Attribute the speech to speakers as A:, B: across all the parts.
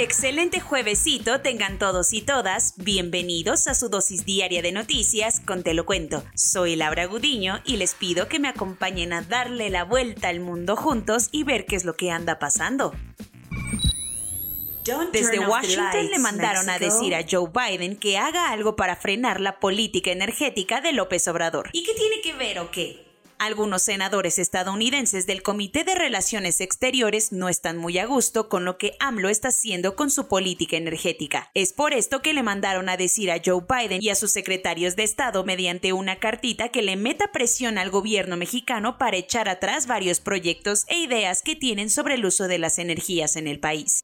A: Excelente juevesito tengan todos y todas. Bienvenidos a su dosis diaria de noticias con Te lo cuento. Soy Laura Gudiño y les pido que me acompañen a darle la vuelta al mundo juntos y ver qué es lo que anda pasando. Desde Washington le mandaron a decir a Joe Biden que haga algo para frenar la política energética de López Obrador. ¿Y qué tiene que ver o qué? Algunos senadores estadounidenses del Comité de Relaciones Exteriores no están muy a gusto con lo que AMLO está haciendo con su política energética. Es por esto que le mandaron a decir a Joe Biden y a sus secretarios de Estado mediante una cartita que le meta presión al gobierno mexicano para echar atrás varios proyectos e ideas que tienen sobre el uso de las energías en el país.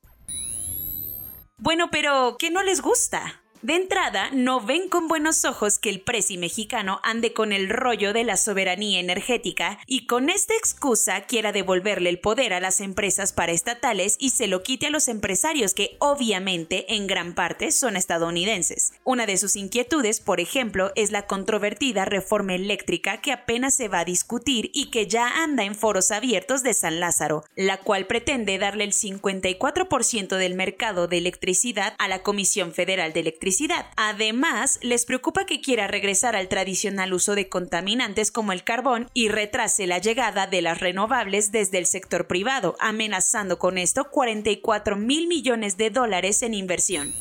A: Bueno, pero ¿qué no les gusta? De entrada, no ven con buenos ojos que el presi mexicano ande con el rollo de la soberanía energética y con esta excusa quiera devolverle el poder a las empresas paraestatales y se lo quite a los empresarios que obviamente en gran parte son estadounidenses. Una de sus inquietudes, por ejemplo, es la controvertida reforma eléctrica que apenas se va a discutir y que ya anda en foros abiertos de San Lázaro, la cual pretende darle el 54% del mercado de electricidad a la Comisión Federal de Electricidad Además, les preocupa que quiera regresar al tradicional uso de contaminantes como el carbón y retrase la llegada de las renovables desde el sector privado, amenazando con esto 44 mil millones de dólares en inversión.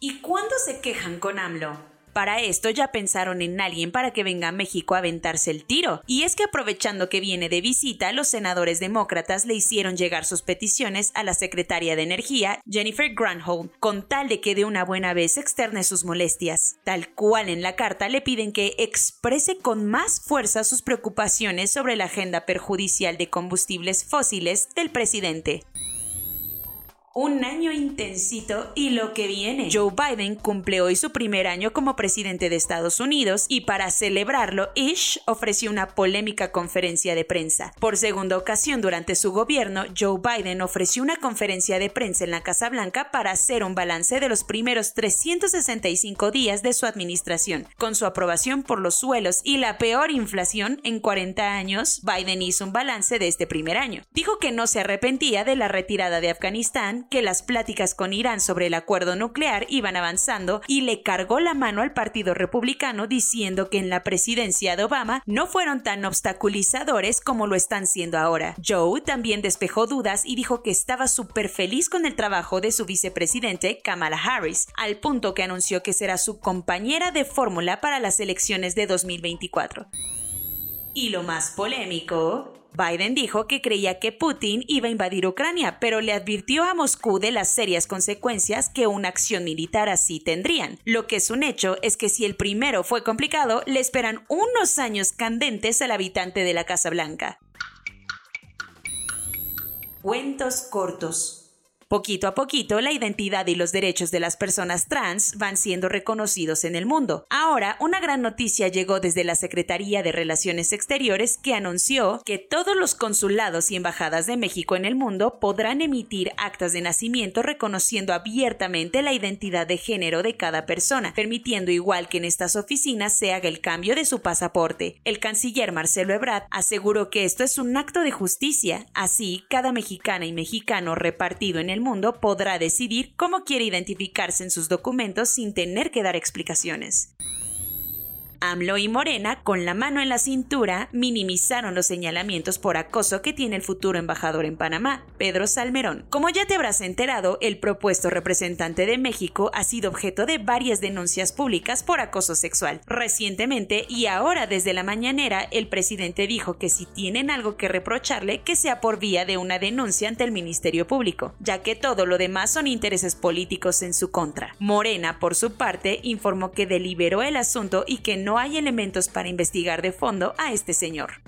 A: ¿Y cuándo se quejan con AMLO? Para esto ya pensaron en alguien para que venga a México a aventarse el tiro. Y es que aprovechando que viene de visita, los senadores demócratas le hicieron llegar sus peticiones a la secretaria de Energía, Jennifer Granholm, con tal de que de una buena vez externe sus molestias. Tal cual en la carta le piden que exprese con más fuerza sus preocupaciones sobre la agenda perjudicial de combustibles fósiles del presidente un año intensito y lo que viene. Joe Biden cumple hoy su primer año como presidente de Estados Unidos y para celebrarlo, Ish ofreció una polémica conferencia de prensa. Por segunda ocasión durante su gobierno, Joe Biden ofreció una conferencia de prensa en la Casa Blanca para hacer un balance de los primeros 365 días de su administración. Con su aprobación por los suelos y la peor inflación en 40 años, Biden hizo un balance de este primer año. Dijo que no se arrepentía de la retirada de Afganistán que las pláticas con Irán sobre el acuerdo nuclear iban avanzando y le cargó la mano al Partido Republicano diciendo que en la presidencia de Obama no fueron tan obstaculizadores como lo están siendo ahora. Joe también despejó dudas y dijo que estaba súper feliz con el trabajo de su vicepresidente Kamala Harris, al punto que anunció que será su compañera de fórmula para las elecciones de 2024. Y lo más polémico, Biden dijo que creía que Putin iba a invadir Ucrania, pero le advirtió a Moscú de las serias consecuencias que una acción militar así tendrían. Lo que es un hecho es que si el primero fue complicado, le esperan unos años candentes al habitante de la Casa Blanca. Cuentos cortos. Poquito a poquito, la identidad y los derechos de las personas trans van siendo reconocidos en el mundo. Una gran noticia llegó desde la Secretaría de Relaciones Exteriores que anunció que todos los consulados y embajadas de México en el mundo podrán emitir actas de nacimiento reconociendo abiertamente la identidad de género de cada persona, permitiendo igual que en estas oficinas se haga el cambio de su pasaporte. El canciller Marcelo Ebrard aseguró que esto es un acto de justicia, así cada mexicana y mexicano repartido en el mundo podrá decidir cómo quiere identificarse en sus documentos sin tener que dar explicaciones. AMLO y Morena, con la mano en la cintura, minimizaron los señalamientos por acoso que tiene el futuro embajador en Panamá, Pedro Salmerón. Como ya te habrás enterado, el propuesto representante de México ha sido objeto de varias denuncias públicas por acoso sexual. Recientemente y ahora desde la mañanera, el presidente dijo que si tienen algo que reprocharle, que sea por vía de una denuncia ante el Ministerio Público, ya que todo lo demás son intereses políticos en su contra. Morena, por su parte, informó que deliberó el asunto y que no hay elementos para investigar de fondo a este señor.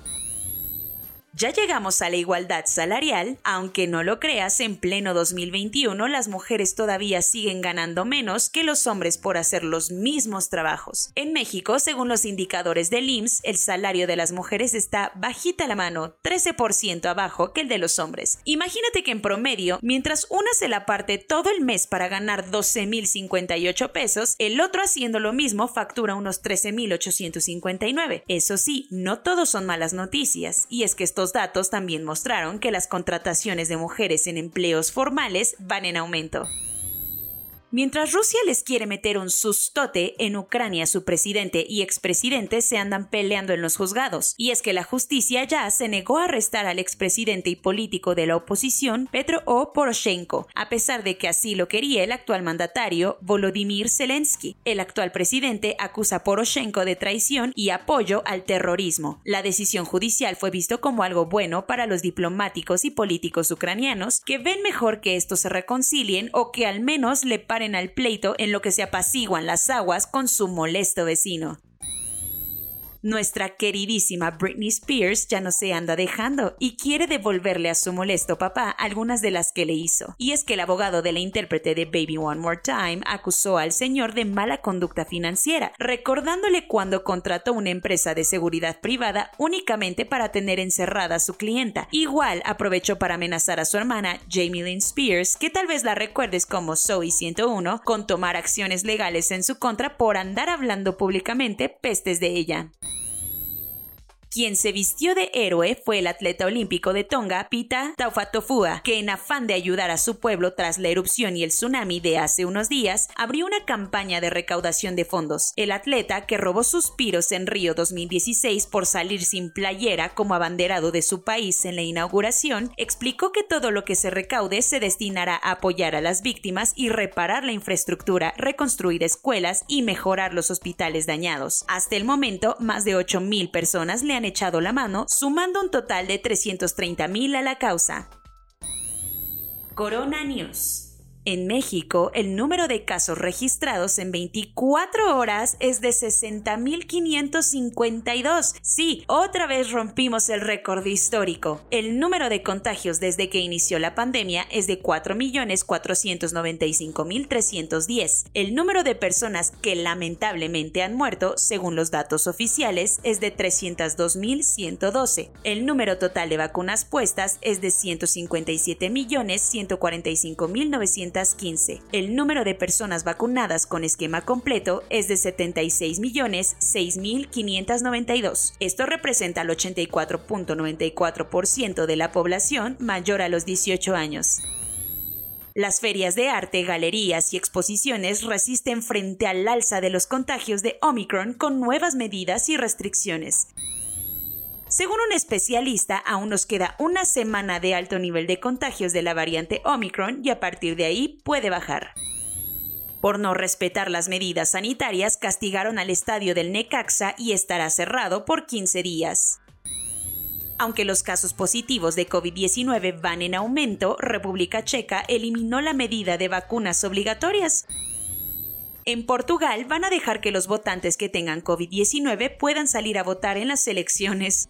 A: Ya llegamos a la igualdad salarial, aunque no lo creas, en pleno 2021 las mujeres todavía siguen ganando menos que los hombres por hacer los mismos trabajos. En México, según los indicadores del IMSS, el salario de las mujeres está bajita la mano, 13% abajo que el de los hombres. Imagínate que en promedio, mientras una se la parte todo el mes para ganar 12.058 pesos, el otro haciendo lo mismo factura unos 13.859. Eso sí, no todos son malas noticias, y es que estos datos también mostraron que las contrataciones de mujeres en empleos formales van en aumento. Mientras Rusia les quiere meter un sustote, en Ucrania su presidente y expresidente se andan peleando en los juzgados. Y es que la justicia ya se negó a arrestar al expresidente y político de la oposición, Petro O. Poroshenko, a pesar de que así lo quería el actual mandatario, Volodymyr Zelensky. El actual presidente acusa a Poroshenko de traición y apoyo al terrorismo. La decisión judicial fue visto como algo bueno para los diplomáticos y políticos ucranianos, que ven mejor que estos se reconcilien o que al menos le al pleito en lo que se apaciguan las aguas con su molesto vecino. Nuestra queridísima Britney Spears ya no se anda dejando y quiere devolverle a su molesto papá algunas de las que le hizo. Y es que el abogado de la intérprete de Baby One More Time acusó al señor de mala conducta financiera, recordándole cuando contrató una empresa de seguridad privada únicamente para tener encerrada a su clienta. Igual aprovechó para amenazar a su hermana Jamie Lynn Spears, que tal vez la recuerdes como Zoe 101, con tomar acciones legales en su contra por andar hablando públicamente pestes de ella. Quien se vistió de héroe fue el atleta olímpico de Tonga, Pita Taufatofua, que en afán de ayudar a su pueblo tras la erupción y el tsunami de hace unos días, abrió una campaña de recaudación de fondos. El atleta, que robó suspiros en Río 2016 por salir sin playera como abanderado de su país en la inauguración, explicó que todo lo que se recaude se destinará a apoyar a las víctimas y reparar la infraestructura, reconstruir escuelas y mejorar los hospitales dañados. Hasta el momento, más de 8.000 personas le han echado la mano, sumando un total de 330.000 a la causa. Corona News. En México, el número de casos registrados en 24 horas es de 60.552. Sí, otra vez rompimos el récord histórico. El número de contagios desde que inició la pandemia es de 4.495.310. El número de personas que lamentablemente han muerto, según los datos oficiales, es de 302.112. El número total de vacunas puestas es de 157.145.900 el número de personas vacunadas con esquema completo es de 76.006.592. Esto representa el 84.94% de la población mayor a los 18 años. Las ferias de arte, galerías y exposiciones resisten frente al alza de los contagios de Omicron con nuevas medidas y restricciones. Según un especialista, aún nos queda una semana de alto nivel de contagios de la variante Omicron y a partir de ahí puede bajar. Por no respetar las medidas sanitarias, castigaron al estadio del Necaxa y estará cerrado por 15 días. Aunque los casos positivos de COVID-19 van en aumento, República Checa eliminó la medida de vacunas obligatorias. En Portugal van a dejar que los votantes que tengan COVID-19 puedan salir a votar en las elecciones.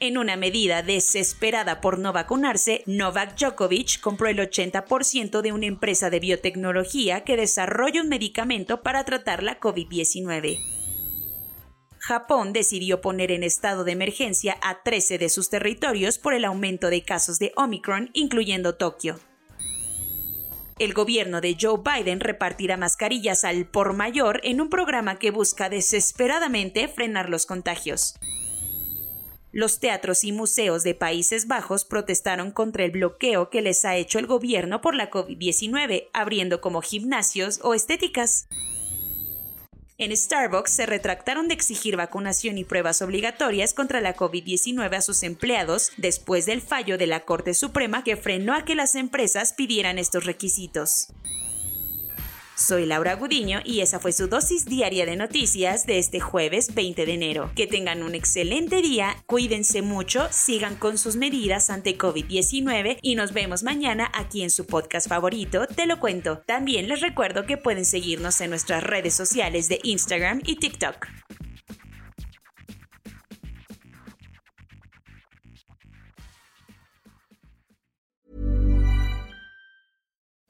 A: En una medida desesperada por no vacunarse, Novak Djokovic compró el 80% de una empresa de biotecnología que desarrolla un medicamento para tratar la COVID-19. Japón decidió poner en estado de emergencia a 13 de sus territorios por el aumento de casos de Omicron, incluyendo Tokio. El gobierno de Joe Biden repartirá mascarillas al por mayor en un programa que busca desesperadamente frenar los contagios. Los teatros y museos de Países Bajos protestaron contra el bloqueo que les ha hecho el gobierno por la COVID-19, abriendo como gimnasios o estéticas. En Starbucks se retractaron de exigir vacunación y pruebas obligatorias contra la COVID-19 a sus empleados después del fallo de la Corte Suprema que frenó a que las empresas pidieran estos requisitos. Soy Laura Gudiño y esa fue su dosis diaria de noticias de este jueves 20 de enero. Que tengan un excelente día, cuídense mucho, sigan con sus medidas ante COVID-19 y nos vemos mañana aquí en su podcast favorito, Te lo cuento. También les recuerdo que pueden seguirnos en nuestras redes sociales de Instagram y TikTok.